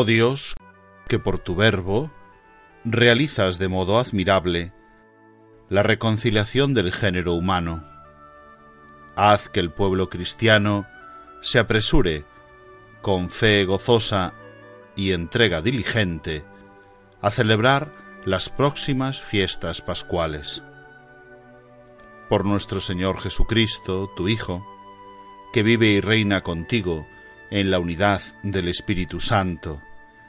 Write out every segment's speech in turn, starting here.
Oh Dios, que por tu verbo realizas de modo admirable la reconciliación del género humano. Haz que el pueblo cristiano se apresure, con fe gozosa y entrega diligente, a celebrar las próximas fiestas pascuales. Por nuestro Señor Jesucristo, tu Hijo, que vive y reina contigo en la unidad del Espíritu Santo,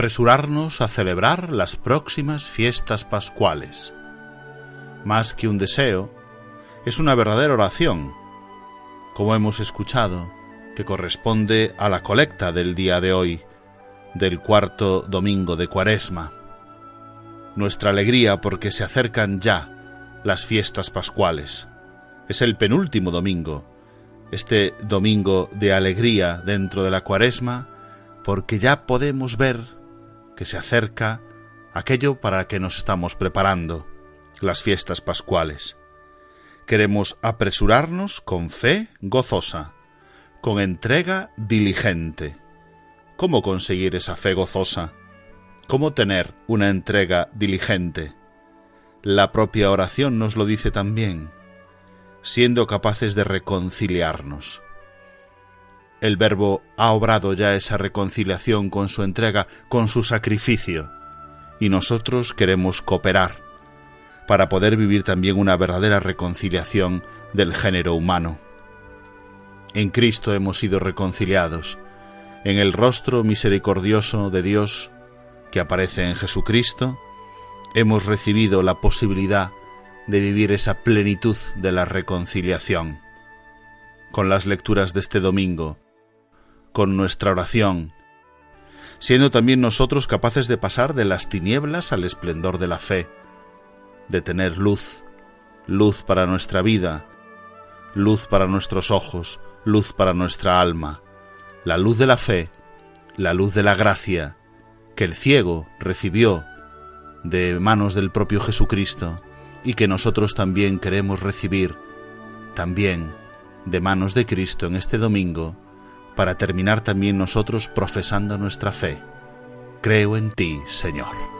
Apresurarnos a celebrar las próximas fiestas pascuales. Más que un deseo, es una verdadera oración, como hemos escuchado, que corresponde a la colecta del día de hoy, del cuarto domingo de Cuaresma. Nuestra alegría porque se acercan ya las fiestas pascuales. Es el penúltimo domingo, este domingo de alegría dentro de la Cuaresma, porque ya podemos ver que se acerca aquello para que nos estamos preparando, las fiestas pascuales. Queremos apresurarnos con fe gozosa, con entrega diligente. ¿Cómo conseguir esa fe gozosa? ¿Cómo tener una entrega diligente? La propia oración nos lo dice también, siendo capaces de reconciliarnos el Verbo ha obrado ya esa reconciliación con su entrega, con su sacrificio, y nosotros queremos cooperar para poder vivir también una verdadera reconciliación del género humano. En Cristo hemos sido reconciliados, en el rostro misericordioso de Dios que aparece en Jesucristo, hemos recibido la posibilidad de vivir esa plenitud de la reconciliación. Con las lecturas de este domingo, con nuestra oración, siendo también nosotros capaces de pasar de las tinieblas al esplendor de la fe, de tener luz, luz para nuestra vida, luz para nuestros ojos, luz para nuestra alma, la luz de la fe, la luz de la gracia, que el ciego recibió de manos del propio Jesucristo y que nosotros también queremos recibir, también de manos de Cristo en este domingo, para terminar también nosotros profesando nuestra fe. Creo en ti, Señor.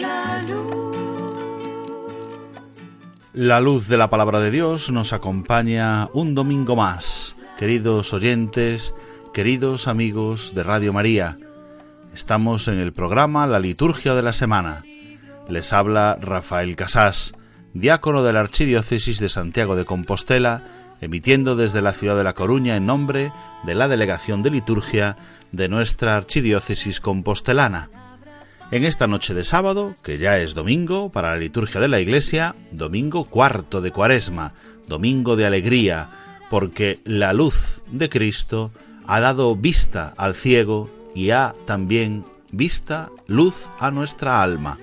La luz. La luz de la palabra de Dios nos acompaña un domingo más, queridos oyentes, queridos amigos de Radio María. Estamos en el programa La Liturgia de la Semana. Les habla Rafael Casás, diácono de la Archidiócesis de Santiago de Compostela, emitiendo desde la ciudad de La Coruña en nombre de la Delegación de Liturgia de nuestra Archidiócesis compostelana. En esta noche de sábado, que ya es domingo para la liturgia de la Iglesia, domingo cuarto de Cuaresma, domingo de alegría, porque la luz de Cristo ha dado vista al ciego y ha también vista luz a nuestra alma.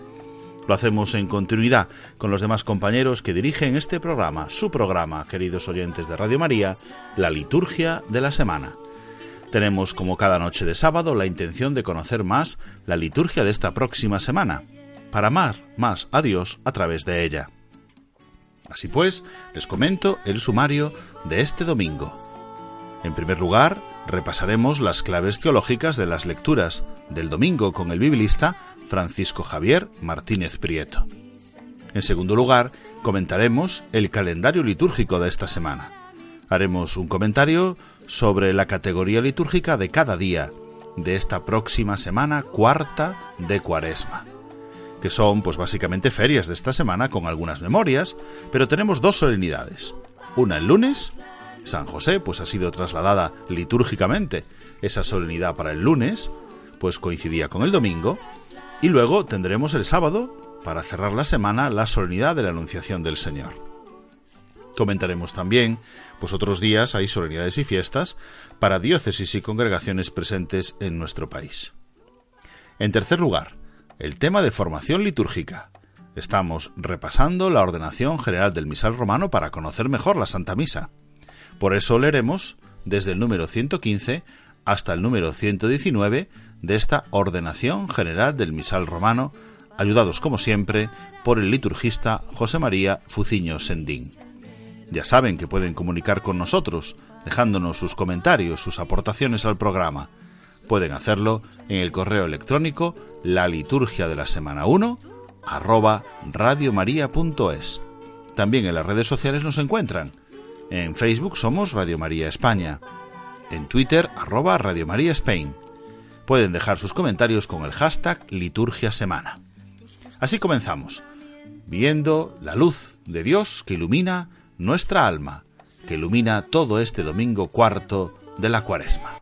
Lo hacemos en continuidad con los demás compañeros que dirigen este programa, su programa, queridos oyentes de Radio María, la liturgia de la semana. Tenemos como cada noche de sábado la intención de conocer más la liturgia de esta próxima semana, para amar más a Dios a través de ella. Así pues, les comento el sumario de este domingo. En primer lugar, repasaremos las claves teológicas de las lecturas del domingo con el biblista Francisco Javier Martínez Prieto. En segundo lugar, comentaremos el calendario litúrgico de esta semana. Haremos un comentario sobre la categoría litúrgica de cada día de esta próxima semana cuarta de Cuaresma, que son pues básicamente ferias de esta semana con algunas memorias, pero tenemos dos solemnidades. Una el lunes, San José pues ha sido trasladada litúrgicamente esa solemnidad para el lunes, pues coincidía con el domingo, y luego tendremos el sábado, para cerrar la semana, la solemnidad de la Anunciación del Señor. Comentaremos también, pues otros días hay solemnidades y fiestas para diócesis y congregaciones presentes en nuestro país. En tercer lugar, el tema de formación litúrgica. Estamos repasando la ordenación general del misal romano para conocer mejor la Santa Misa. Por eso leeremos desde el número 115 hasta el número 119 de esta ordenación general del misal romano, ayudados como siempre por el liturgista José María Fuciño Sendín. Ya saben que pueden comunicar con nosotros, dejándonos sus comentarios, sus aportaciones al programa. Pueden hacerlo en el correo electrónico la liturgia de la semana 1 arroba radiomaria.es. También en las redes sociales nos encuentran. En Facebook somos Radio María España. En Twitter arroba Radio María Spain. Pueden dejar sus comentarios con el hashtag liturgia semana. Así comenzamos, viendo la luz de Dios que ilumina nuestra alma, que ilumina todo este domingo cuarto de la cuaresma.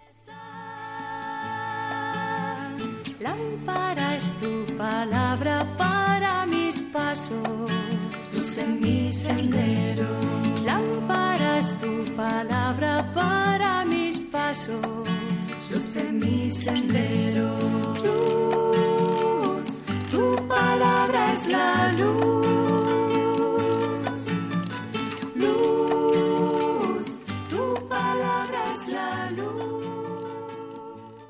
Lámpara es tu palabra para mis pasos, luz mi sendero. Lámpara es tu palabra para mis pasos, luz mi sendero. Luz, tu palabra es la. Luz,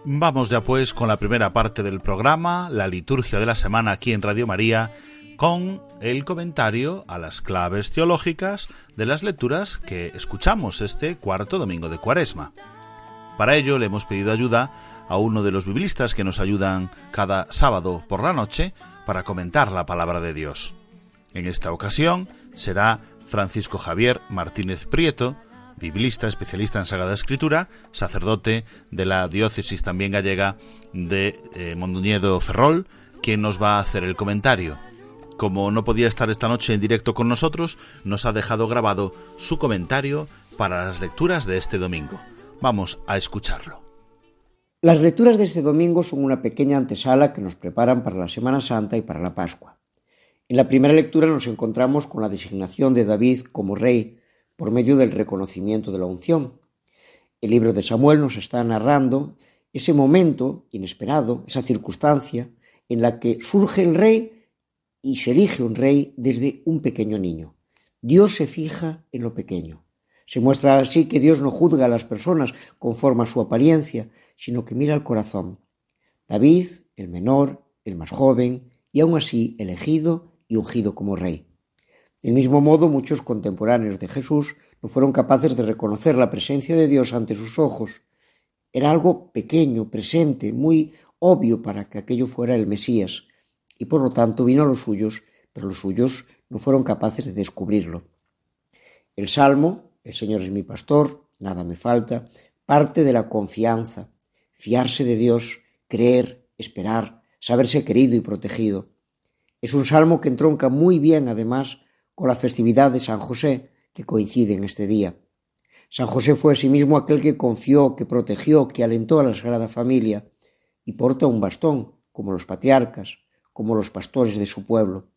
Vamos ya pues con la primera parte del programa, la liturgia de la semana aquí en Radio María, con el comentario a las claves teológicas de las lecturas que escuchamos este cuarto domingo de Cuaresma. Para ello le hemos pedido ayuda a uno de los biblistas que nos ayudan cada sábado por la noche para comentar la palabra de Dios. En esta ocasión será Francisco Javier Martínez Prieto, biblista especialista en Sagrada Escritura, sacerdote de la diócesis también gallega de eh, Mondoñedo Ferrol, quien nos va a hacer el comentario. como no podía estar esta noche en directo con nosotros, nos ha dejado grabado su comentario para las lecturas de este domingo. Vamos a escucharlo. Las lecturas de este domingo son una pequeña antesala que nos preparan para la Semana Santa y para la Pascua. En la primera lectura nos encontramos con la designación de David como rey por medio del reconocimiento de la unción. El libro de Samuel nos está narrando ese momento inesperado, esa circunstancia en la que surge el rey y se elige un rey desde un pequeño niño. Dios se fija en lo pequeño. Se muestra así que Dios no juzga a las personas conforme a su apariencia, sino que mira al corazón. David, el menor, el más joven, y aún así elegido y ungido como rey. Del mismo modo, muchos contemporáneos de Jesús no fueron capaces de reconocer la presencia de Dios ante sus ojos. Era algo pequeño, presente, muy obvio para que aquello fuera el Mesías, y por lo tanto vino a los suyos, pero los suyos no fueron capaces de descubrirlo. El Salmo, el Señor es mi pastor, nada me falta, parte de la confianza, fiarse de Dios, creer, esperar, saberse querido y protegido. Es un salmo que entronca muy bien, además, con la festividad de San José, que coincide en este día. San José fue asimismo aquel que confió, que protegió, que alentó a la Sagrada Familia, y porta un bastón, como los patriarcas, como los pastores de su pueblo,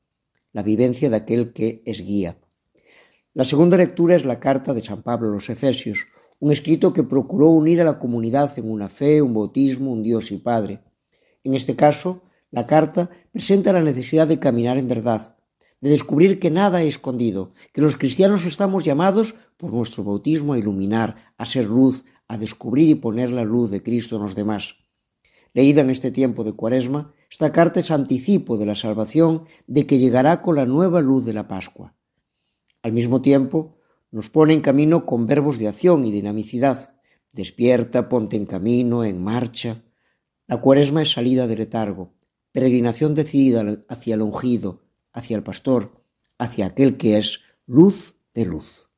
la vivencia de aquel que es guía. La segunda lectura es la carta de San Pablo a los Efesios, un escrito que procuró unir a la comunidad en una fe, un bautismo, un Dios y Padre. En este caso, la carta presenta la necesidad de caminar en verdad, de descubrir que nada es escondido, que los cristianos estamos llamados por nuestro bautismo a iluminar, a ser luz, a descubrir y poner la luz de Cristo en los demás. Leída en este tiempo de Cuaresma, esta carta es anticipo de la salvación de que llegará con la nueva luz de la Pascua. Al mismo tiempo, nos pone en camino con verbos de acción y dinamicidad. Despierta, ponte en camino, en marcha. La Cuaresma es salida de letargo, peregrinación decidida hacia el ungido, hacia el pastor, hacia aquel que es luz de luz.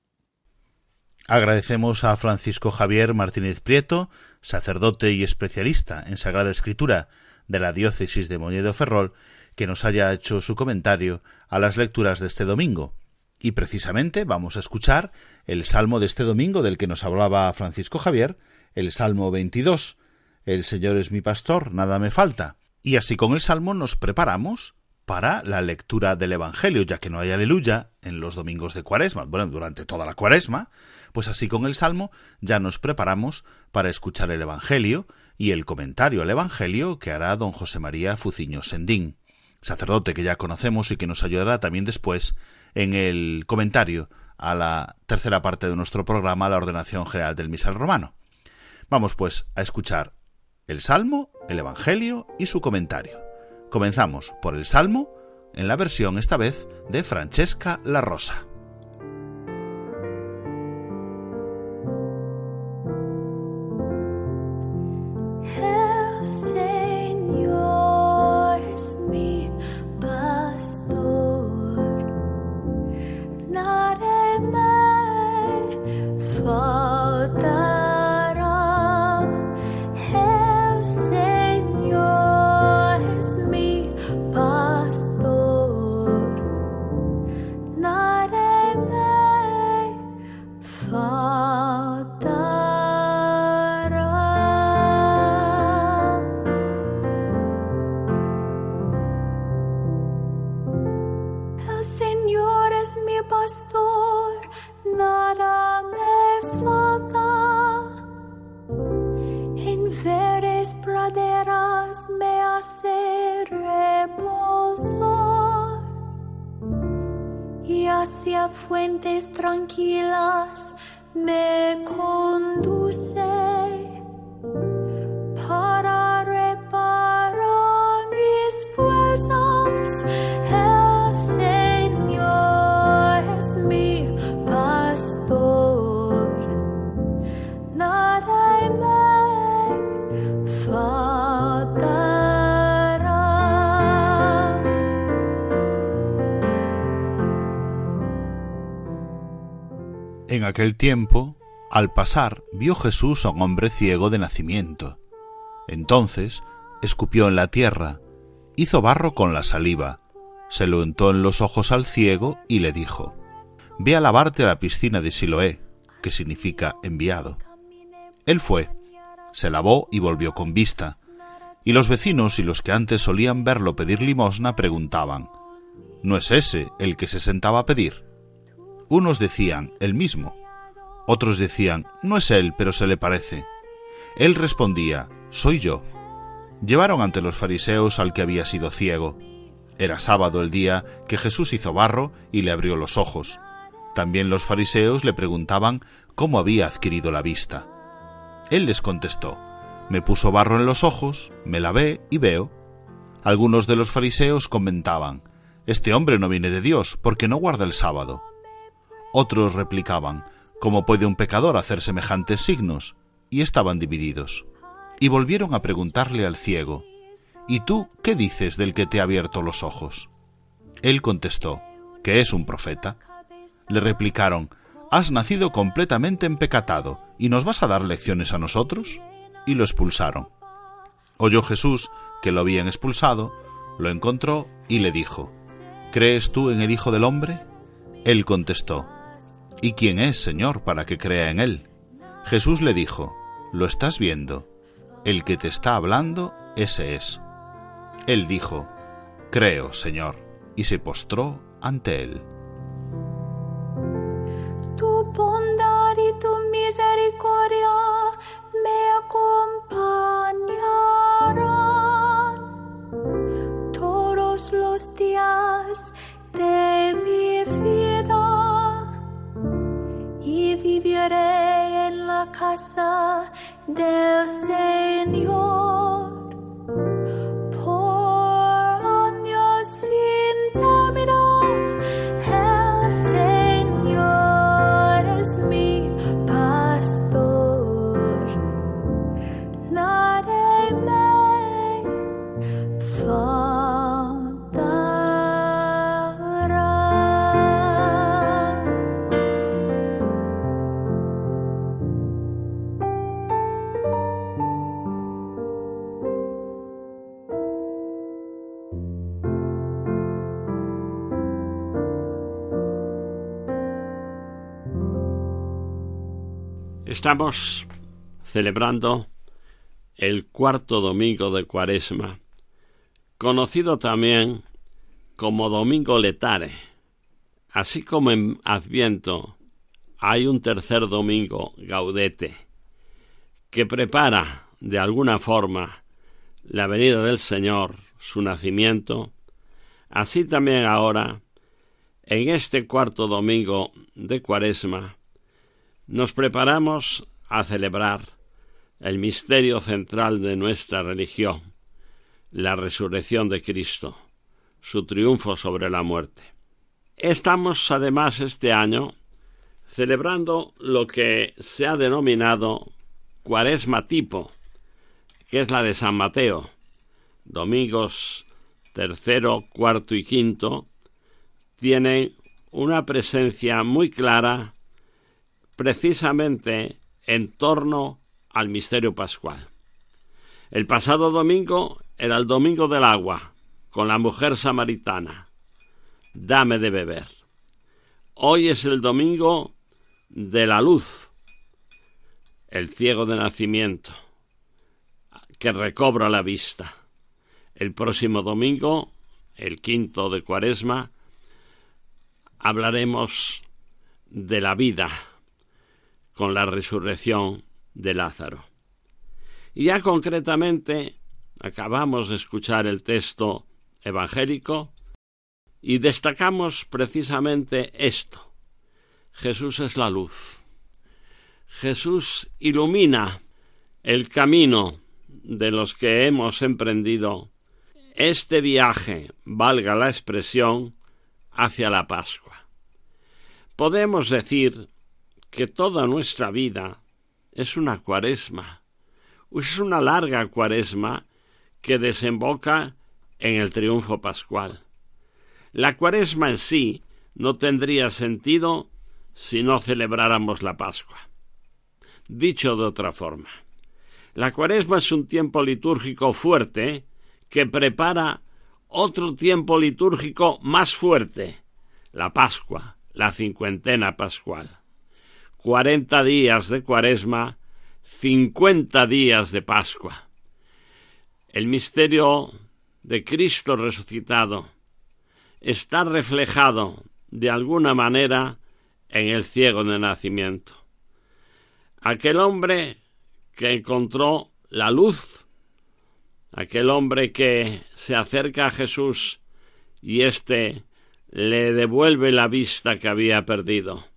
Agradecemos a Francisco Javier Martínez Prieto, sacerdote y especialista en Sagrada Escritura de la diócesis de Moñedo Ferrol, que nos haya hecho su comentario a las lecturas de este domingo. Y precisamente vamos a escuchar el salmo de este domingo del que nos hablaba Francisco Javier, el Salmo 22. El Señor es mi pastor, nada me falta. Y así con el Salmo nos preparamos para la lectura del Evangelio, ya que no hay aleluya en los domingos de Cuaresma, bueno, durante toda la Cuaresma, pues así con el Salmo ya nos preparamos para escuchar el Evangelio y el comentario al Evangelio que hará don José María Fuciño Sendín, sacerdote que ya conocemos y que nos ayudará también después en el comentario a la tercera parte de nuestro programa, la ordenación general del misal romano. Vamos pues a escuchar el Salmo, el Evangelio y su comentario. Comenzamos por el Salmo, en la versión esta vez de Francesca La Rosa. Aquel tiempo, al pasar, vio Jesús a un hombre ciego de nacimiento. Entonces, escupió en la tierra, hizo barro con la saliva, se lo untó en los ojos al ciego y le dijo, Ve a lavarte a la piscina de Siloé, que significa enviado. Él fue, se lavó y volvió con vista, y los vecinos y los que antes solían verlo pedir limosna preguntaban, ¿No es ese el que se sentaba a pedir? Unos decían, el mismo. Otros decían, no es él, pero se le parece. Él respondía, soy yo. Llevaron ante los fariseos al que había sido ciego. Era sábado el día que Jesús hizo barro y le abrió los ojos. También los fariseos le preguntaban cómo había adquirido la vista. Él les contestó, me puso barro en los ojos, me lavé y veo. Algunos de los fariseos comentaban, este hombre no viene de Dios porque no guarda el sábado. Otros replicaban, ¿cómo puede un pecador hacer semejantes signos? Y estaban divididos. Y volvieron a preguntarle al ciego, ¿Y tú qué dices del que te ha abierto los ojos? Él contestó, que es un profeta. Le replicaron, Has nacido completamente empecatado, ¿y nos vas a dar lecciones a nosotros? Y lo expulsaron. Oyó Jesús que lo habían expulsado, lo encontró y le dijo, ¿Crees tú en el Hijo del Hombre? Él contestó, ¿Y quién es, Señor, para que crea en él? Jesús le dijo, Lo estás viendo, el que te está hablando, ese es. Él dijo, Creo, Señor, y se postró ante él. Tu bondad y tu misericordia me acompañarán todos los días de mi vida y viviré en la casa del Señor. Estamos celebrando el cuarto domingo de Cuaresma, conocido también como Domingo Letare. Así como en Adviento hay un tercer domingo, Gaudete, que prepara de alguna forma la venida del Señor, su nacimiento, así también ahora, en este cuarto domingo de Cuaresma, nos preparamos a celebrar el misterio central de nuestra religión, la resurrección de Cristo, su triunfo sobre la muerte. Estamos además este año celebrando lo que se ha denominado Cuaresma tipo, que es la de San Mateo, domingos tercero, cuarto y quinto, tienen una presencia muy clara precisamente en torno al misterio pascual. El pasado domingo era el domingo del agua, con la mujer samaritana. Dame de beber. Hoy es el domingo de la luz, el ciego de nacimiento, que recobra la vista. El próximo domingo, el quinto de cuaresma, hablaremos de la vida con la resurrección de Lázaro. Y ya concretamente acabamos de escuchar el texto evangélico y destacamos precisamente esto. Jesús es la luz. Jesús ilumina el camino de los que hemos emprendido este viaje, valga la expresión, hacia la Pascua. Podemos decir que toda nuestra vida es una cuaresma, es una larga cuaresma que desemboca en el triunfo pascual. La cuaresma en sí no tendría sentido si no celebráramos la Pascua. Dicho de otra forma, la cuaresma es un tiempo litúrgico fuerte que prepara otro tiempo litúrgico más fuerte, la Pascua, la cincuentena pascual. Cuarenta días de cuaresma, cincuenta días de Pascua. El misterio de Cristo resucitado está reflejado de alguna manera en el ciego de nacimiento. Aquel hombre que encontró la luz, aquel hombre que se acerca a Jesús y éste le devuelve la vista que había perdido.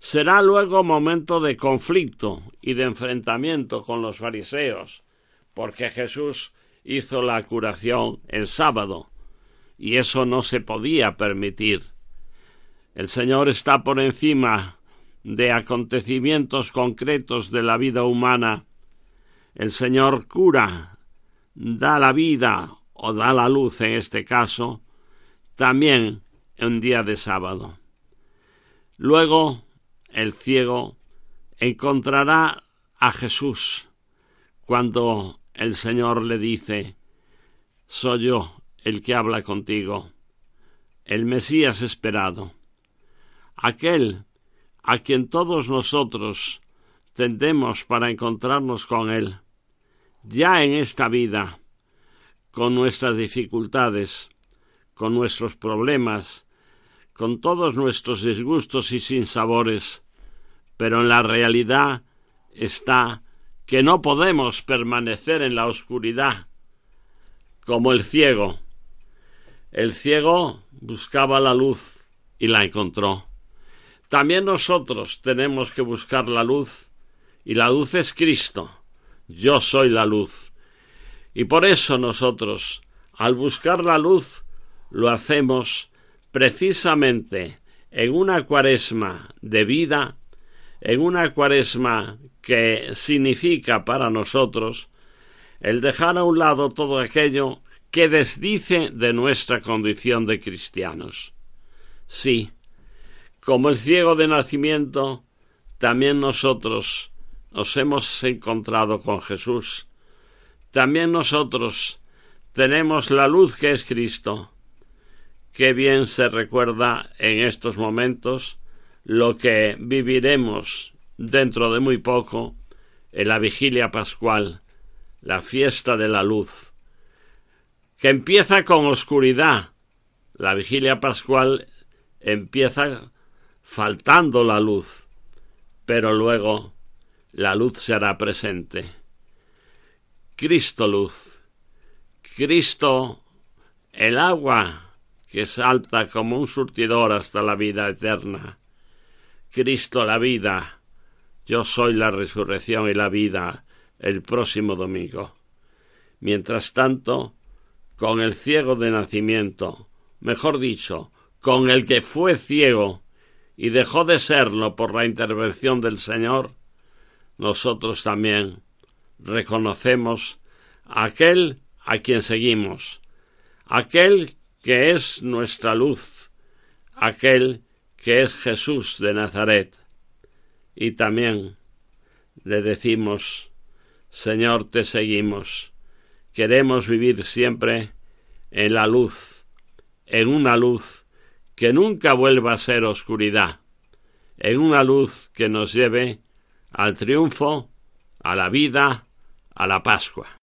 Será luego momento de conflicto y de enfrentamiento con los fariseos, porque Jesús hizo la curación el sábado, y eso no se podía permitir. El Señor está por encima de acontecimientos concretos de la vida humana. El Señor cura, da la vida o da la luz en este caso, también en día de sábado. Luego el ciego encontrará a Jesús cuando el Señor le dice Soy yo el que habla contigo, el Mesías esperado, aquel a quien todos nosotros tendemos para encontrarnos con Él, ya en esta vida, con nuestras dificultades, con nuestros problemas, con todos nuestros disgustos y sinsabores, pero en la realidad está que no podemos permanecer en la oscuridad, como el ciego. El ciego buscaba la luz y la encontró. También nosotros tenemos que buscar la luz, y la luz es Cristo. Yo soy la luz. Y por eso nosotros, al buscar la luz, lo hacemos precisamente en una cuaresma de vida, en una cuaresma que significa para nosotros el dejar a un lado todo aquello que desdice de nuestra condición de cristianos. Sí, como el ciego de nacimiento, también nosotros nos hemos encontrado con Jesús. También nosotros tenemos la luz que es Cristo. Qué bien se recuerda en estos momentos lo que viviremos dentro de muy poco en la vigilia pascual, la fiesta de la luz, que empieza con oscuridad. La vigilia pascual empieza faltando la luz, pero luego la luz será presente. Cristo luz, Cristo el agua que salta como un surtidor hasta la vida eterna. Cristo la vida, yo soy la resurrección y la vida el próximo domingo. Mientras tanto, con el ciego de nacimiento, mejor dicho, con el que fue ciego y dejó de serlo por la intervención del Señor, nosotros también reconocemos a aquel a quien seguimos, aquel que es nuestra luz, aquel que es Jesús de Nazaret. Y también le decimos, Señor, te seguimos, queremos vivir siempre en la luz, en una luz que nunca vuelva a ser oscuridad, en una luz que nos lleve al triunfo, a la vida, a la Pascua.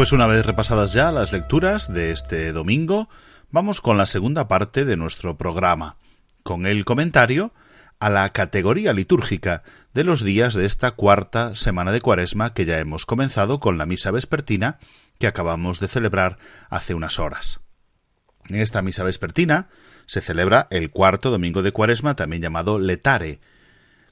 Pues una vez repasadas ya las lecturas de este domingo, vamos con la segunda parte de nuestro programa, con el comentario a la categoría litúrgica de los días de esta cuarta semana de Cuaresma que ya hemos comenzado con la misa vespertina que acabamos de celebrar hace unas horas. En esta misa vespertina se celebra el cuarto domingo de Cuaresma, también llamado Letare.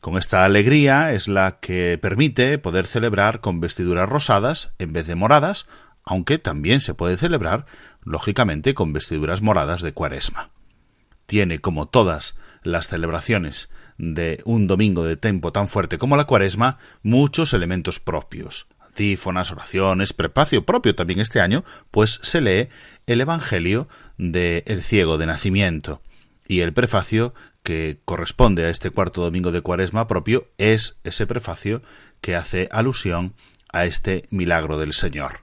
Con esta alegría es la que permite poder celebrar con vestiduras rosadas en vez de moradas, aunque también se puede celebrar, lógicamente, con vestiduras moradas de Cuaresma. Tiene, como todas las celebraciones de un domingo de tiempo tan fuerte como la cuaresma muchos elementos propios. Antífonas, oraciones, prepacio propio también este año, pues se lee el Evangelio de El ciego de nacimiento. Y el prefacio que corresponde a este cuarto domingo de cuaresma propio es ese prefacio que hace alusión a este milagro del Señor.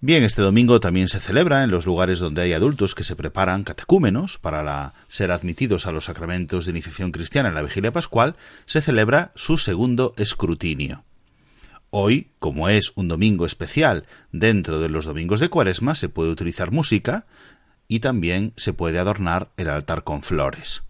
Bien, este domingo también se celebra en los lugares donde hay adultos que se preparan catecúmenos para ser admitidos a los sacramentos de iniciación cristiana en la vigilia pascual, se celebra su segundo escrutinio. Hoy, como es un domingo especial dentro de los domingos de cuaresma, se puede utilizar música y también se puede adornar el altar con flores.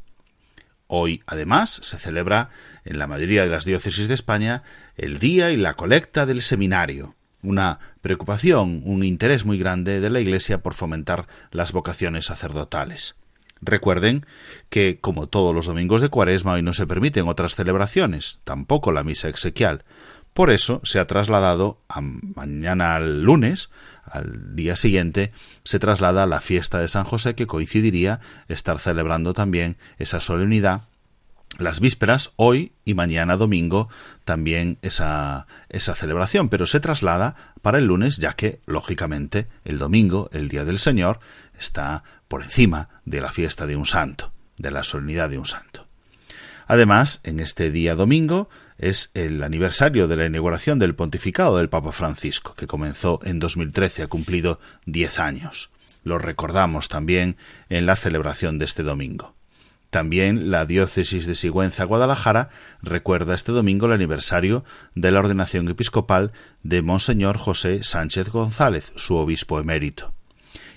Hoy, además, se celebra en la mayoría de las diócesis de España el día y la colecta del seminario una preocupación, un interés muy grande de la Iglesia por fomentar las vocaciones sacerdotales. Recuerden que, como todos los domingos de Cuaresma, hoy no se permiten otras celebraciones, tampoco la misa exequial. Por eso se ha trasladado a mañana al lunes, al día siguiente, se traslada a la fiesta de San José, que coincidiría estar celebrando también esa solemnidad las vísperas, hoy y mañana domingo, también esa, esa celebración, pero se traslada para el lunes, ya que, lógicamente, el domingo, el Día del Señor, está por encima de la fiesta de un santo, de la solemnidad de un santo. Además, en este día domingo es el aniversario de la inauguración del pontificado del Papa Francisco, que comenzó en 2013, ha cumplido diez años. Lo recordamos también en la celebración de este domingo. También la diócesis de Sigüenza, Guadalajara, recuerda este domingo el aniversario de la ordenación episcopal de Monseñor José Sánchez González, su obispo emérito.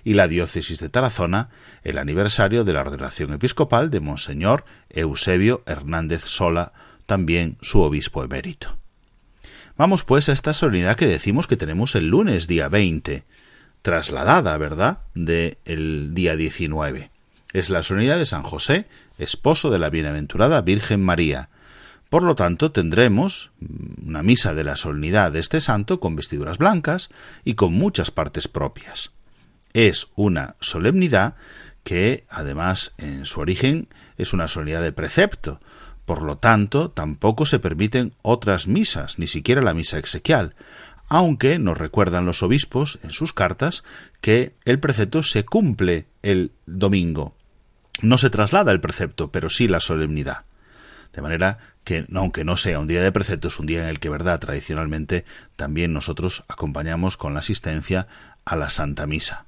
Y la diócesis de Tarazona, el aniversario de la ordenación episcopal de Monseñor Eusebio Hernández Sola, también su obispo emérito. Vamos pues a esta solemnidad que decimos que tenemos el lunes día 20, trasladada, ¿verdad?, del el día 19. Es la solemnidad de San José, esposo de la bienaventurada Virgen María. Por lo tanto, tendremos una misa de la solemnidad de este santo con vestiduras blancas y con muchas partes propias. Es una solemnidad que, además, en su origen es una solemnidad de precepto. Por lo tanto, tampoco se permiten otras misas, ni siquiera la misa exequial, aunque nos recuerdan los obispos en sus cartas que el precepto se cumple el domingo, no se traslada el precepto, pero sí la solemnidad. De manera que, aunque no sea un día de precepto, es un día en el que, verdad, tradicionalmente también nosotros acompañamos con la asistencia a la Santa Misa.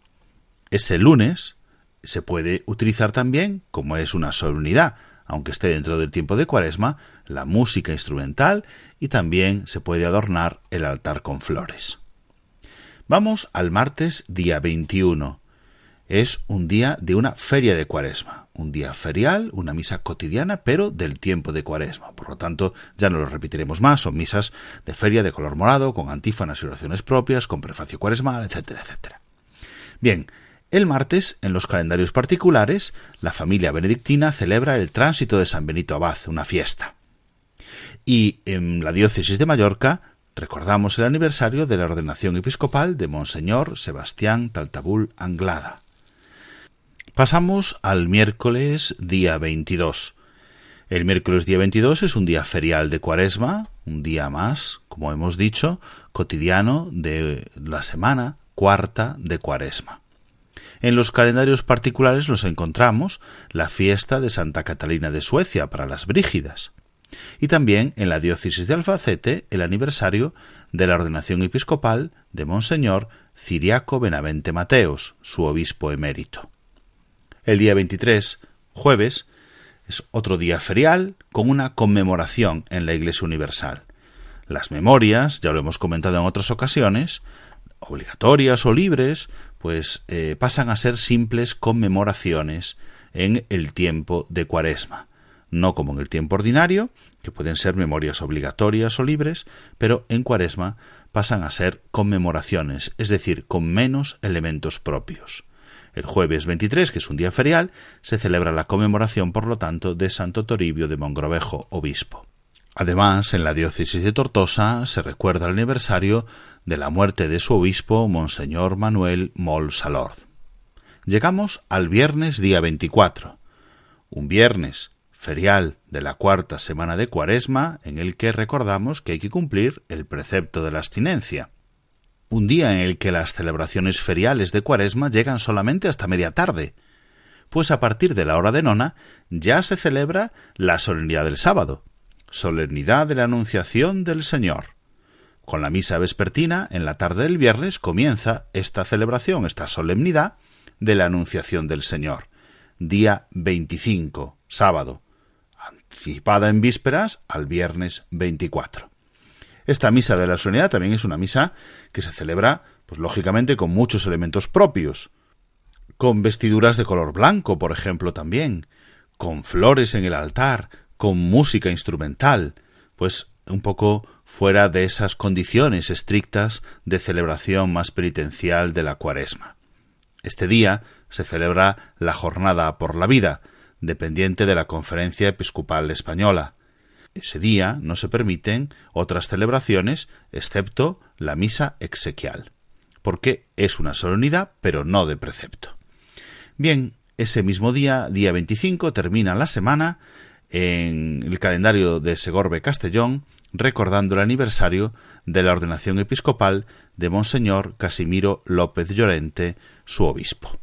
Ese lunes se puede utilizar también, como es una solemnidad, aunque esté dentro del tiempo de Cuaresma, la música instrumental y también se puede adornar el altar con flores. Vamos al martes día 21 es un día de una feria de cuaresma, un día ferial, una misa cotidiana, pero del tiempo de cuaresma. Por lo tanto, ya no lo repetiremos más, son misas de feria de color morado, con antífonas y oraciones propias, con prefacio cuaresmal, etcétera, etcétera. Bien, el martes, en los calendarios particulares, la familia benedictina celebra el tránsito de San Benito Abad, una fiesta. Y en la diócesis de Mallorca recordamos el aniversario de la ordenación episcopal de Monseñor Sebastián Taltabul Anglada. Pasamos al miércoles día 22. El miércoles día 22 es un día ferial de Cuaresma, un día más, como hemos dicho, cotidiano de la semana cuarta de Cuaresma. En los calendarios particulares nos encontramos la fiesta de Santa Catalina de Suecia para las Brígidas y también en la diócesis de Albacete el aniversario de la ordenación episcopal de Monseñor Ciriaco Benavente Mateos, su obispo emérito. El día 23, jueves, es otro día ferial con una conmemoración en la Iglesia Universal. Las memorias, ya lo hemos comentado en otras ocasiones, obligatorias o libres, pues eh, pasan a ser simples conmemoraciones en el tiempo de Cuaresma, no como en el tiempo ordinario, que pueden ser memorias obligatorias o libres, pero en Cuaresma pasan a ser conmemoraciones, es decir, con menos elementos propios. El jueves 23, que es un día ferial, se celebra la conmemoración, por lo tanto, de Santo Toribio de Mongrovejo, obispo. Además, en la diócesis de Tortosa se recuerda el aniversario de la muerte de su obispo, Monseñor Manuel Mol Salord. Llegamos al viernes día 24, un viernes ferial de la cuarta semana de Cuaresma, en el que recordamos que hay que cumplir el precepto de la abstinencia. Un día en el que las celebraciones feriales de Cuaresma llegan solamente hasta media tarde, pues a partir de la hora de nona ya se celebra la solemnidad del sábado, solemnidad de la Anunciación del Señor. Con la misa vespertina, en la tarde del viernes, comienza esta celebración, esta solemnidad de la Anunciación del Señor, día 25, sábado, anticipada en vísperas al viernes 24. Esta misa de la solemnidad también es una misa que se celebra, pues lógicamente, con muchos elementos propios, con vestiduras de color blanco, por ejemplo, también, con flores en el altar, con música instrumental, pues un poco fuera de esas condiciones estrictas de celebración más penitencial de la cuaresma. Este día se celebra la Jornada por la Vida, dependiente de la Conferencia Episcopal Española. Ese día no se permiten otras celebraciones excepto la misa exequial, porque es una solemnidad pero no de precepto. Bien, ese mismo día, día 25, termina la semana en el calendario de Segorbe Castellón, recordando el aniversario de la ordenación episcopal de Monseñor Casimiro López Llorente, su obispo.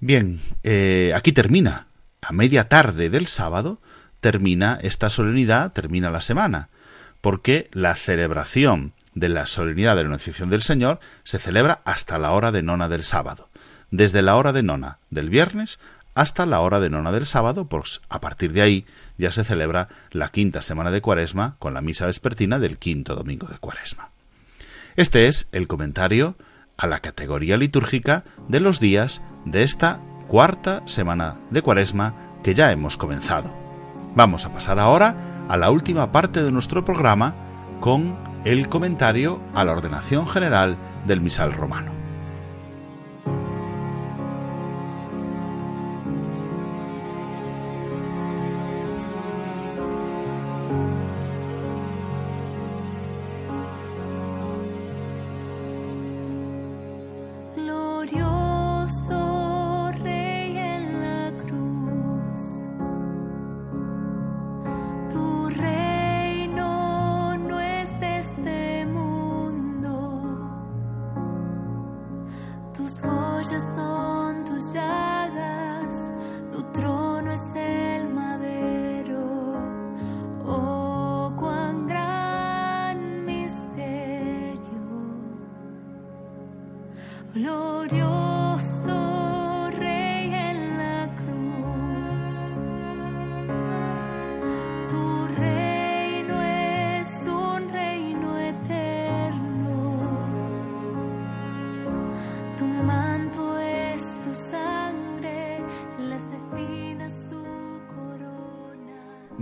Bien, eh, aquí termina. A media tarde del sábado termina esta solemnidad, termina la semana, porque la celebración de la solemnidad de la Anunciación del Señor se celebra hasta la hora de nona del sábado. Desde la hora de nona del viernes hasta la hora de nona del sábado, pues a partir de ahí ya se celebra la quinta semana de Cuaresma con la misa vespertina del quinto domingo de Cuaresma. Este es el comentario a la categoría litúrgica de los días de esta cuarta semana de Cuaresma que ya hemos comenzado. Vamos a pasar ahora a la última parte de nuestro programa con el comentario a la ordenación general del misal romano.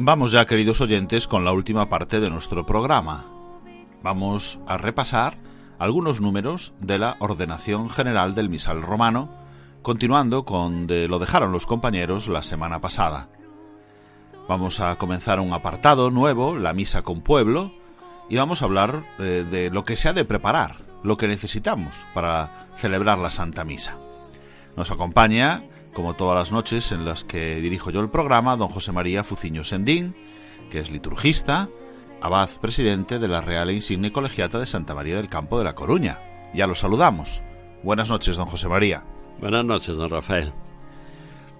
Vamos ya, queridos oyentes, con la última parte de nuestro programa. Vamos a repasar algunos números de la ordenación general del misal romano, continuando con lo dejaron los compañeros la semana pasada. Vamos a comenzar un apartado nuevo, la misa con pueblo, y vamos a hablar eh, de lo que se ha de preparar, lo que necesitamos para celebrar la Santa Misa. Nos acompaña como todas las noches en las que dirijo yo el programa, don José María Fuciño Sendín, que es liturgista, abad presidente de la Real e Insigne Colegiata de Santa María del Campo de la Coruña. Ya lo saludamos. Buenas noches, don José María. Buenas noches, don Rafael.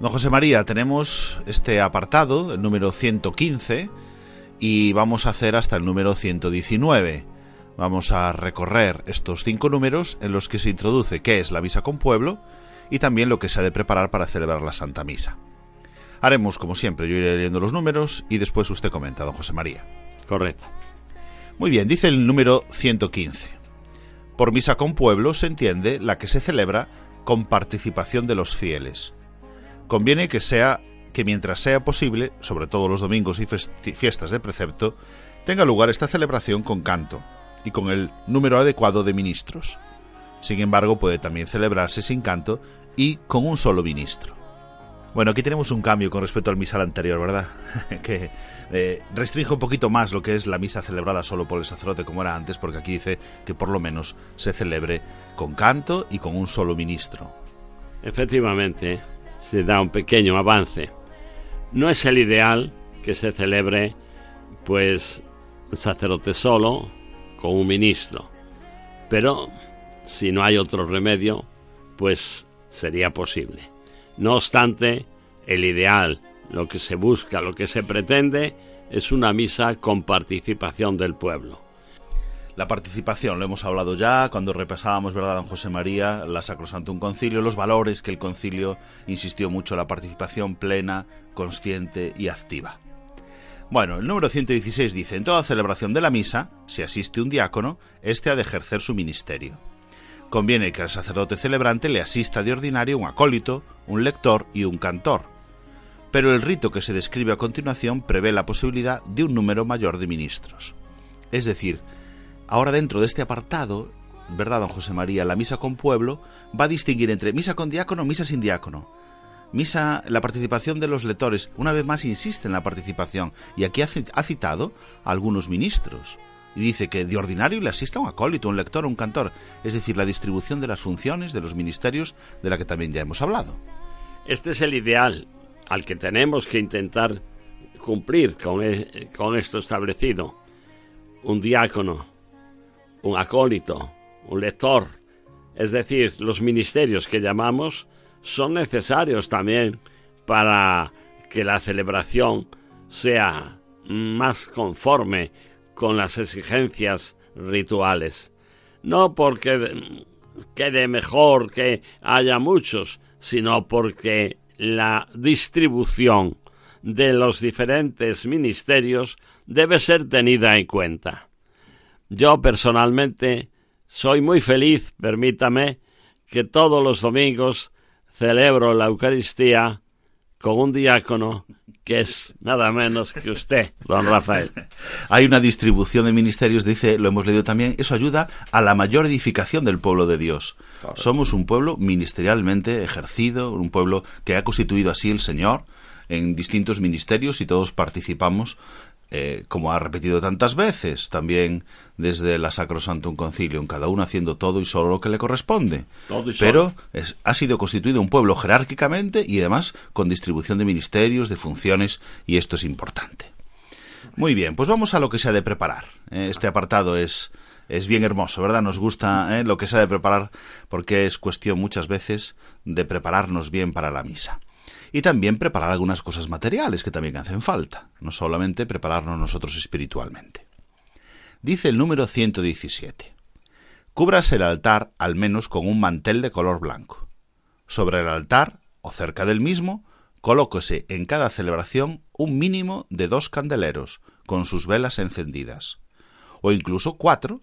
Don José María, tenemos este apartado, el número 115, y vamos a hacer hasta el número 119. Vamos a recorrer estos cinco números en los que se introduce qué es la misa con pueblo, y también lo que se ha de preparar para celebrar la Santa Misa. Haremos, como siempre, yo iré leyendo los números y después usted comenta, don José María. Correcto. Muy bien, dice el número 115. Por misa con pueblo se entiende la que se celebra con participación de los fieles. Conviene que sea que mientras sea posible, sobre todo los domingos y fiestas de precepto, tenga lugar esta celebración con canto y con el número adecuado de ministros. Sin embargo, puede también celebrarse sin canto y con un solo ministro. Bueno, aquí tenemos un cambio con respecto al misal anterior, ¿verdad? que eh, restringe un poquito más lo que es la misa celebrada solo por el sacerdote como era antes, porque aquí dice que por lo menos se celebre con canto y con un solo ministro. Efectivamente, se da un pequeño avance. No es el ideal que se celebre, pues, sacerdote solo con un ministro, pero si no hay otro remedio, pues sería posible. No obstante, el ideal, lo que se busca, lo que se pretende, es una misa con participación del pueblo. La participación, lo hemos hablado ya cuando repasábamos, ¿verdad, don José María, la un Concilio, los valores que el concilio insistió mucho, la participación plena, consciente y activa. Bueno, el número 116 dice, en toda celebración de la misa, si asiste un diácono, éste ha de ejercer su ministerio. Conviene que al sacerdote celebrante le asista de ordinario un acólito, un lector y un cantor. Pero el rito que se describe a continuación prevé la posibilidad de un número mayor de ministros. Es decir, ahora dentro de este apartado, ¿verdad, don José María? La misa con pueblo va a distinguir entre misa con diácono, misa sin diácono. Misa, la participación de los lectores, una vez más insiste en la participación, y aquí ha citado a algunos ministros y dice que de ordinario le asista un acólito, un lector, un cantor, es decir, la distribución de las funciones de los ministerios de la que también ya hemos hablado. Este es el ideal al que tenemos que intentar cumplir con, e, con esto establecido. Un diácono, un acólito, un lector, es decir, los ministerios que llamamos son necesarios también para que la celebración sea más conforme con las exigencias rituales. No porque quede mejor que haya muchos, sino porque la distribución de los diferentes ministerios debe ser tenida en cuenta. Yo personalmente soy muy feliz, permítame, que todos los domingos celebro la Eucaristía con un diácono que es nada menos que usted, don Rafael. Hay una distribución de ministerios, dice, lo hemos leído también, eso ayuda a la mayor edificación del pueblo de Dios. Somos un pueblo ministerialmente ejercido, un pueblo que ha constituido así el Señor en distintos ministerios y todos participamos eh, como ha repetido tantas veces, también desde la Sacrosantum Concilium, cada uno haciendo todo y solo lo que le corresponde. Pero ha sido constituido un pueblo jerárquicamente y además con distribución de ministerios, de funciones, y esto es importante. Muy bien, pues vamos a lo que se ha de preparar. Eh, este apartado es, es bien hermoso, ¿verdad? Nos gusta eh, lo que se ha de preparar porque es cuestión muchas veces de prepararnos bien para la misa y también preparar algunas cosas materiales que también hacen falta, no solamente prepararnos nosotros espiritualmente. Dice el número 117. Cúbrase el altar al menos con un mantel de color blanco. Sobre el altar, o cerca del mismo, colóquese en cada celebración un mínimo de dos candeleros con sus velas encendidas, o incluso cuatro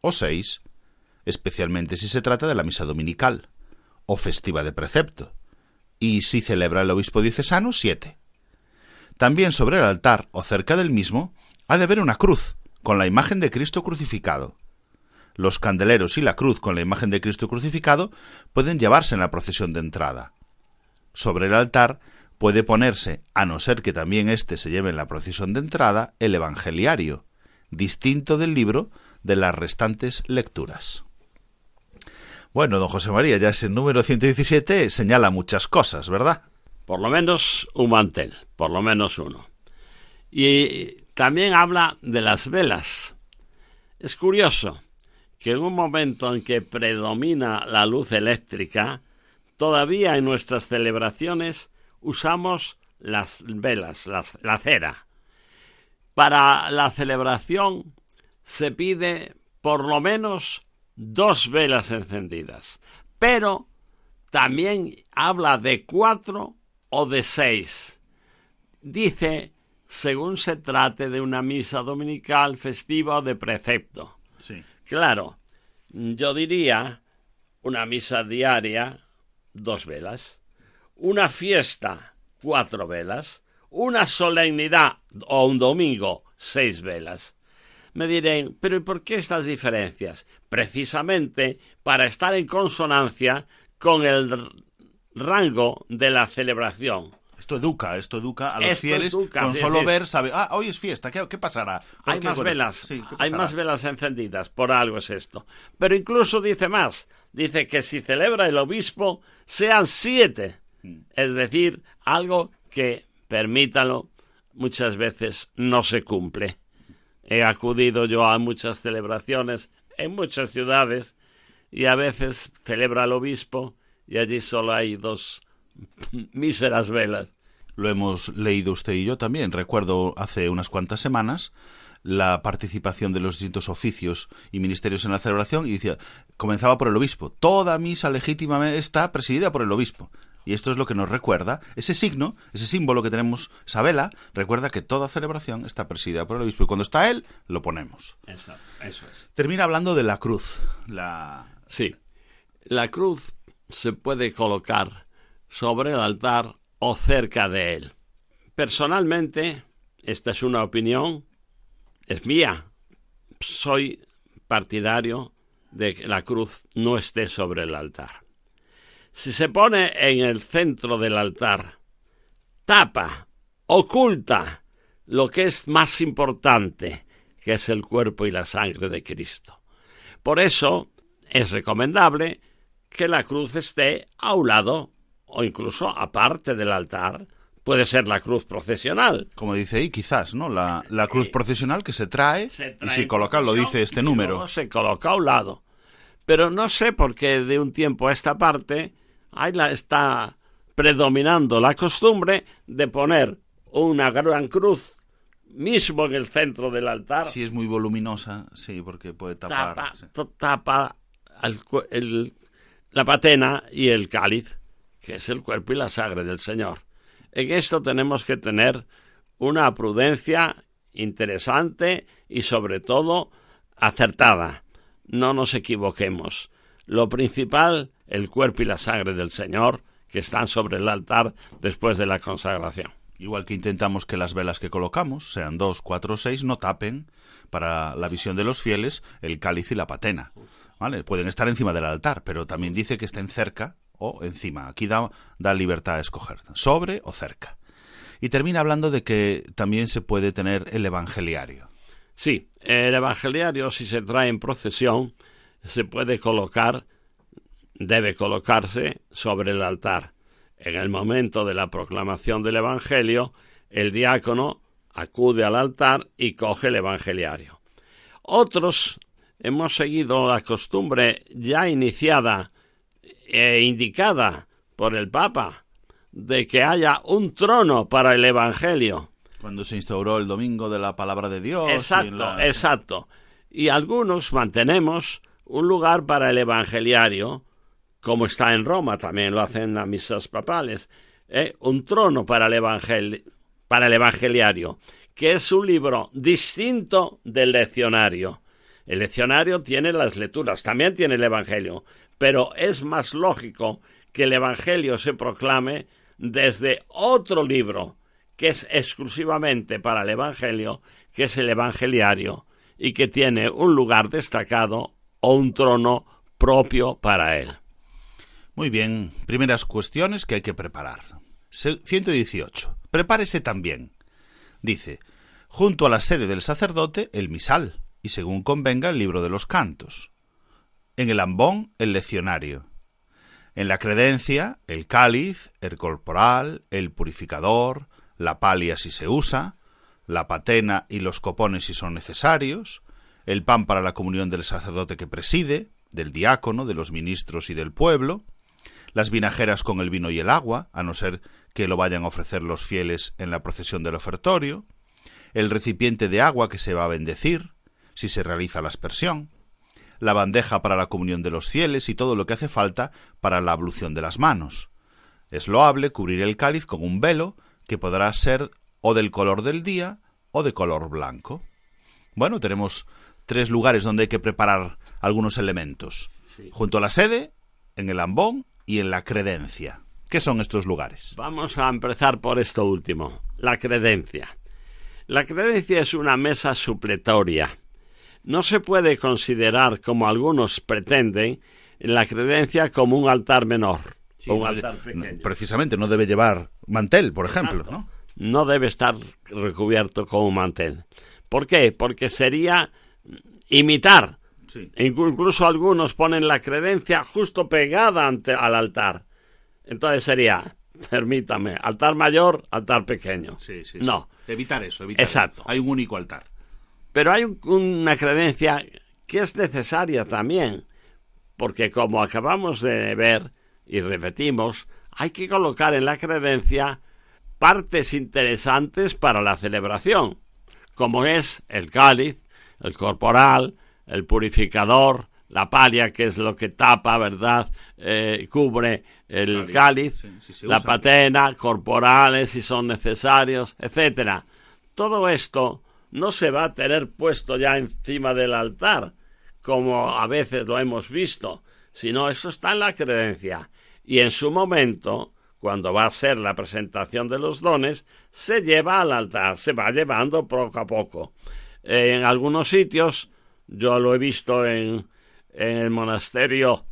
o seis, especialmente si se trata de la misa dominical o festiva de precepto, y si celebra el obispo diocesano, siete. También sobre el altar o cerca del mismo ha de haber una cruz con la imagen de Cristo crucificado. Los candeleros y la cruz con la imagen de Cristo crucificado pueden llevarse en la procesión de entrada. Sobre el altar puede ponerse, a no ser que también éste se lleve en la procesión de entrada, el evangeliario, distinto del libro de las restantes lecturas. Bueno, don José María, ya ese número 117 señala muchas cosas, ¿verdad? Por lo menos un mantel, por lo menos uno. Y también habla de las velas. Es curioso que en un momento en que predomina la luz eléctrica, todavía en nuestras celebraciones usamos las velas, la cera. Para la celebración se pide por lo menos dos velas encendidas, pero también habla de cuatro o de seis. Dice, según se trate de una misa dominical, festiva o de precepto. Sí. Claro, Yo diría una misa diaria, dos velas. Una fiesta, cuatro velas. Una solemnidad o un domingo, seis velas. Me dirán, pero ¿y por qué estas diferencias? Precisamente para estar en consonancia con el rango de la celebración. Esto educa, esto educa a los fieles. con solo ver, sabe, ah, hoy es fiesta, ¿qué, pasará? Hay más velas, hay más velas encendidas, por algo es esto. Pero incluso dice más, dice que si celebra el obispo, sean siete. Mm. Es decir, algo que, permítalo, muchas veces no se cumple. He acudido yo a muchas celebraciones en muchas ciudades y a veces celebra el obispo y allí solo hay dos míseras velas. Lo hemos leído usted y yo también. Recuerdo hace unas cuantas semanas la participación de los distintos oficios y ministerios en la celebración y decía, comenzaba por el obispo. Toda misa legítima está presidida por el obispo. Y esto es lo que nos recuerda, ese signo, ese símbolo que tenemos, esa vela, recuerda que toda celebración está presidida por el obispo. Y cuando está él, lo ponemos. Eso, eso es. Termina hablando de la cruz. La... Sí. La cruz se puede colocar sobre el altar o cerca de él. Personalmente, esta es una opinión, es mía. Soy partidario de que la cruz no esté sobre el altar. Si se pone en el centro del altar, tapa, oculta lo que es más importante, que es el cuerpo y la sangre de Cristo. Por eso es recomendable que la cruz esté a un lado o incluso aparte del altar. Puede ser la cruz procesional. Como dice ahí, quizás, ¿no? La, cruz procesional que se trae, y si coloca, lo dice este número. Se coloca a un lado. Pero no sé por qué de un tiempo a esta parte ahí la, está predominando la costumbre de poner una gran cruz mismo en el centro del altar. Si es muy voluminosa, sí, porque puede tapar. Tapa, tapa el, la patena y el cáliz, que es el cuerpo y la sangre del Señor. En esto tenemos que tener una prudencia interesante y sobre todo acertada. No nos equivoquemos. Lo principal, el cuerpo y la sangre del Señor, que están sobre el altar después de la consagración. Igual que intentamos que las velas que colocamos, sean dos, cuatro o seis, no tapen, para la visión de los fieles, el cáliz y la patena. Pueden estar encima del altar, pero también dice que estén cerca o encima. Aquí da, da libertad a escoger, sobre o cerca. Y termina hablando de que también se puede tener el evangeliario. Sí, el evangeliario, si se trae en procesión, se puede colocar, debe colocarse sobre el altar. En el momento de la proclamación del Evangelio, el diácono acude al altar y coge el evangeliario. Otros hemos seguido la costumbre ya iniciada e indicada por el Papa de que haya un trono para el Evangelio. Cuando se instauró el domingo de la palabra de Dios. Exacto, exacto. Y algunos mantenemos un lugar para el evangeliario, como está en Roma, también lo hacen las misas papales, ¿eh? un trono para el, para el evangeliario, que es un libro distinto del leccionario. El leccionario tiene las lecturas, también tiene el Evangelio, pero es más lógico que el Evangelio se proclame desde otro libro, que es exclusivamente para el Evangelio, que es el Evangeliario, y que tiene un lugar destacado o un trono propio para él. Muy bien, primeras cuestiones que hay que preparar. 118. Prepárese también. Dice, junto a la sede del sacerdote, el misal y según convenga el libro de los cantos. En el ambón, el leccionario. En la credencia, el cáliz, el corporal, el purificador, la palia si se usa, la patena y los copones si son necesarios, el pan para la comunión del sacerdote que preside, del diácono, de los ministros y del pueblo, las vinajeras con el vino y el agua, a no ser que lo vayan a ofrecer los fieles en la procesión del ofertorio, el recipiente de agua que se va a bendecir, si se realiza la aspersión, la bandeja para la comunión de los fieles y todo lo que hace falta para la ablución de las manos. Es loable cubrir el cáliz con un velo que podrá ser o del color del día o de color blanco. Bueno, tenemos tres lugares donde hay que preparar algunos elementos. Junto a la sede, en el ambón y en la credencia. ¿Qué son estos lugares? Vamos a empezar por esto último, la credencia. La credencia es una mesa supletoria. No se puede considerar, como algunos pretenden, la credencia como un altar menor o un altar pequeño. Precisamente, no debe llevar mantel, por ejemplo, ¿no? No debe estar recubierto con un mantel. ¿Por qué? Porque sería imitar. Incluso algunos ponen la credencia justo pegada ante, al altar. Entonces sería, permítame, altar mayor, altar pequeño. Sí, sí, no. Evitar eso, evitar Exacto. Hay un único altar. Pero hay una credencia que es necesaria también, porque como acabamos de ver y repetimos, hay que colocar en la credencia partes interesantes para la celebración, como es el cáliz, el corporal, el purificador, la palia, que es lo que tapa, ¿verdad? Eh, cubre el cáliz, la patena, corporales si son necesarios, etcétera. Todo esto no se va a tener puesto ya encima del altar, como a veces lo hemos visto, sino eso está en la creencia. Y en su momento, cuando va a ser la presentación de los dones, se lleva al altar, se va llevando poco a poco. en algunos sitios, yo lo he visto en, en el monasterio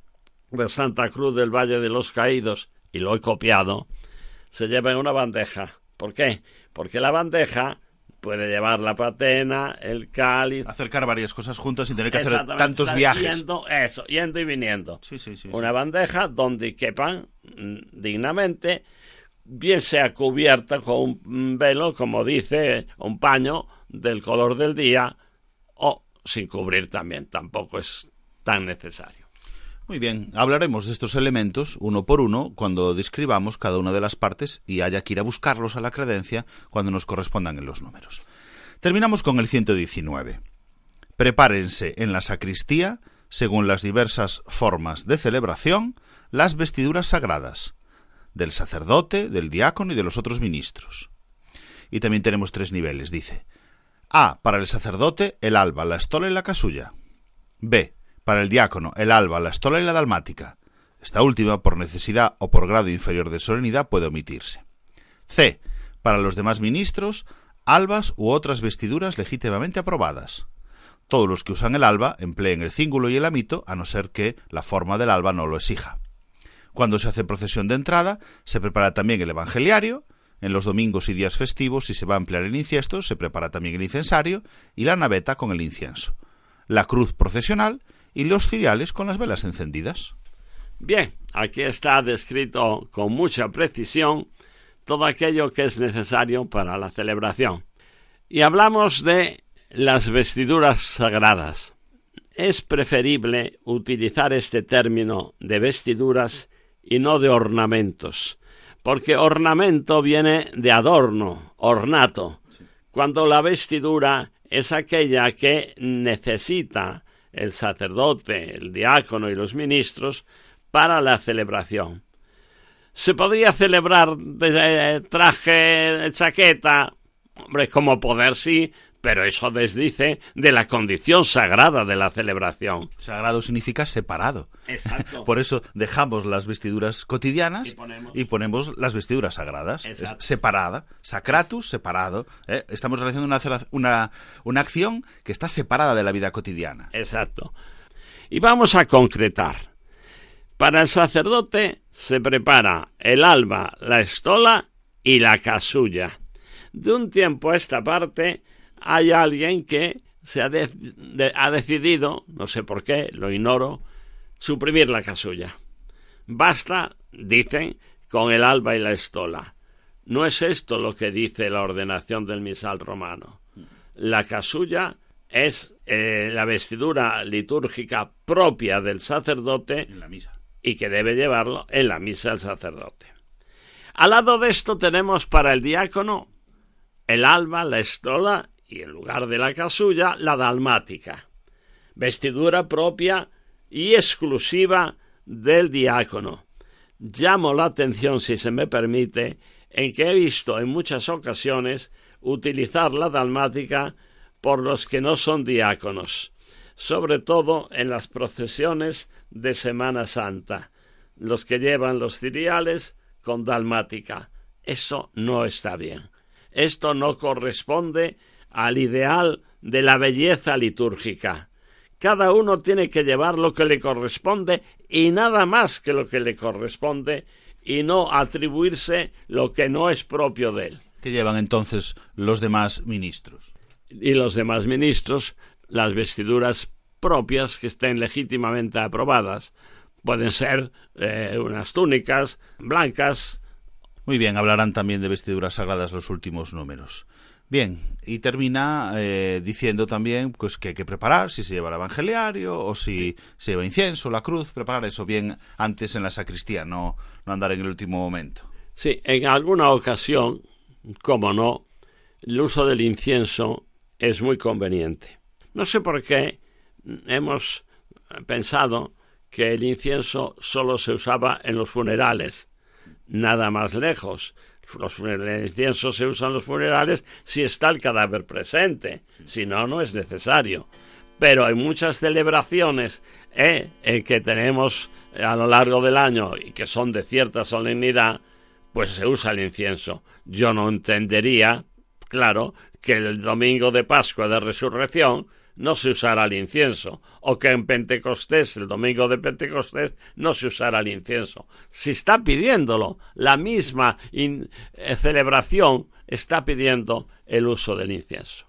de Santa Cruz del Valle de los Caídos, y lo he copiado, se lleva en una bandeja. ¿Por qué? Porque la bandeja puede llevar la patena, el cáliz. Acercar varias cosas juntas sin tener que hacer tantos viajes. Yendo, eso, yendo y viniendo. Sí, sí, sí, una bandeja donde quepan mm, dignamente, bien sea cubierta con un velo, como dice, un paño del color del día, o sin cubrir también, tampoco es tan necesario. Muy bien, hablaremos de estos elementos uno por uno cuando describamos cada una de las partes y haya que ir a buscarlos a la credencia cuando nos correspondan en los números. Terminamos con el 119. Prepárense en la sacristía, según las diversas formas de celebración, las vestiduras sagradas del sacerdote, del diácono y de los otros ministros. Y también tenemos tres niveles, dice. A. Para el sacerdote, el alba, la estola y la casulla. B para el diácono, el alba, la estola y la dalmática. Esta última, por necesidad o por grado inferior de solemnidad, puede omitirse. C. Para los demás ministros, albas u otras vestiduras legítimamente aprobadas. Todos los que usan el alba empleen el cíngulo y el amito, a no ser que la forma del alba no lo exija. Cuando se hace procesión de entrada, se prepara también el evangeliario, en los domingos y días festivos, si se va a emplear el inciesto, se prepara también el incensario y la naveta con el incienso. La cruz procesional y los cereales con las velas encendidas. Bien, aquí está descrito con mucha precisión todo aquello que es necesario para la celebración. Y hablamos de las vestiduras sagradas. Es preferible utilizar este término de vestiduras y no de ornamentos, porque ornamento viene de adorno, ornato, cuando la vestidura es aquella que necesita el sacerdote, el diácono y los ministros para la celebración. ¿Se podría celebrar de traje, de chaqueta? Hombre, como poder sí, pero eso desdice de la condición sagrada de la celebración. Sagrado significa separado. Exacto. Por eso dejamos las vestiduras cotidianas y ponemos, las vestiduras sagradas. separada. Sacratus, separado. ¿eh? Estamos realizando una, una, una acción que está separada de la vida cotidiana. Exacto. Y vamos a concretar. Para el sacerdote se prepara el alba, la estola y la casulla. De un tiempo a esta parte, hay alguien que se ha, ha decidido, no sé por qué, lo ignoro, suprimir la casulla. Basta, dicen, con el alba y la estola. No es esto lo que dice la ordenación del misal romano. La casulla es eh, la vestidura litúrgica propia del sacerdote en la misa. y que debe llevarlo en la misa el sacerdote. Al lado de esto tenemos para el diácono el alba, la estola y en lugar de la casulla la dalmática, vestidura propia y exclusiva del diácono. Llamo la atención, si se me permite, en que he visto en muchas ocasiones utilizar la dalmática por los que no son diáconos. sobre todo en las procesiones de Semana Santa, los que llevan los ciriales con dalmática. Eso no está bien. Esto no corresponde al ideal de la belleza litúrgica. Cada uno tiene que llevar lo que le corresponde y nada más que lo que le corresponde y no atribuirse lo que no es propio de él. ¿Qué llevan entonces los demás ministros? Y los demás ministros las vestiduras propias que estén legítimamente aprobadas. Pueden ser eh, unas túnicas blancas. Muy bien, hablarán también de vestiduras sagradas los últimos números. Bien, y termina eh, diciendo también pues, que hay que preparar si se lleva el evangeliario o si se lleva incienso, la cruz, preparar eso bien antes en la sacristía, no, no andar en el último momento. Sí, en alguna ocasión, como no, el uso del incienso es muy conveniente. No sé por qué hemos pensado que el incienso solo se usaba en los funerales. Nada más lejos los el incienso se usa en los funerales si está el cadáver presente, si no, no es necesario. Pero hay muchas celebraciones eh, que tenemos a lo largo del año y que son de cierta solemnidad, pues se usa el incienso. Yo no entendería, claro, que el domingo de Pascua de Resurrección no se usara el incienso, o que en Pentecostés, el domingo de Pentecostés, no se usara el incienso. Si está pidiéndolo, la misma eh, celebración está pidiendo el uso del incienso.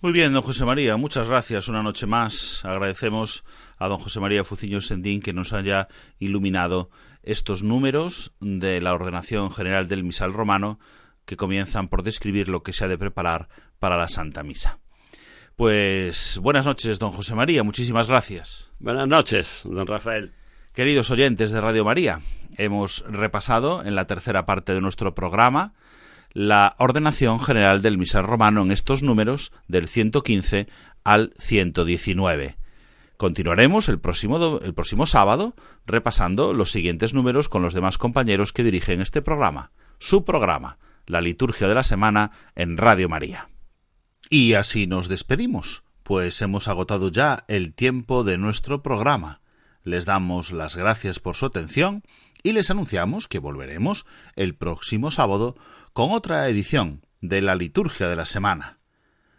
Muy bien, don José María, muchas gracias una noche más. Agradecemos a don José María Fuciño Sendín que nos haya iluminado estos números de la ordenación general del misal romano que comienzan por describir lo que se ha de preparar para la Santa Misa. Pues buenas noches, don José María, muchísimas gracias. Buenas noches, don Rafael. Queridos oyentes de Radio María, hemos repasado en la tercera parte de nuestro programa la ordenación general del misal romano en estos números del 115 al 119. Continuaremos el próximo, el próximo sábado repasando los siguientes números con los demás compañeros que dirigen este programa, su programa, la liturgia de la semana en Radio María. Y así nos despedimos, pues hemos agotado ya el tiempo de nuestro programa. Les damos las gracias por su atención y les anunciamos que volveremos el próximo sábado con otra edición de la liturgia de la semana,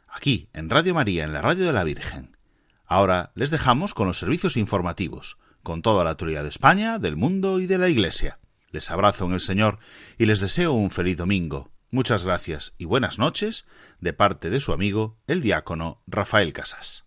aquí en Radio María, en la Radio de la Virgen. Ahora les dejamos con los servicios informativos, con toda la autoridad de España, del mundo y de la Iglesia. Les abrazo en el Señor y les deseo un feliz domingo. Muchas gracias y buenas noches de parte de su amigo el diácono Rafael Casas.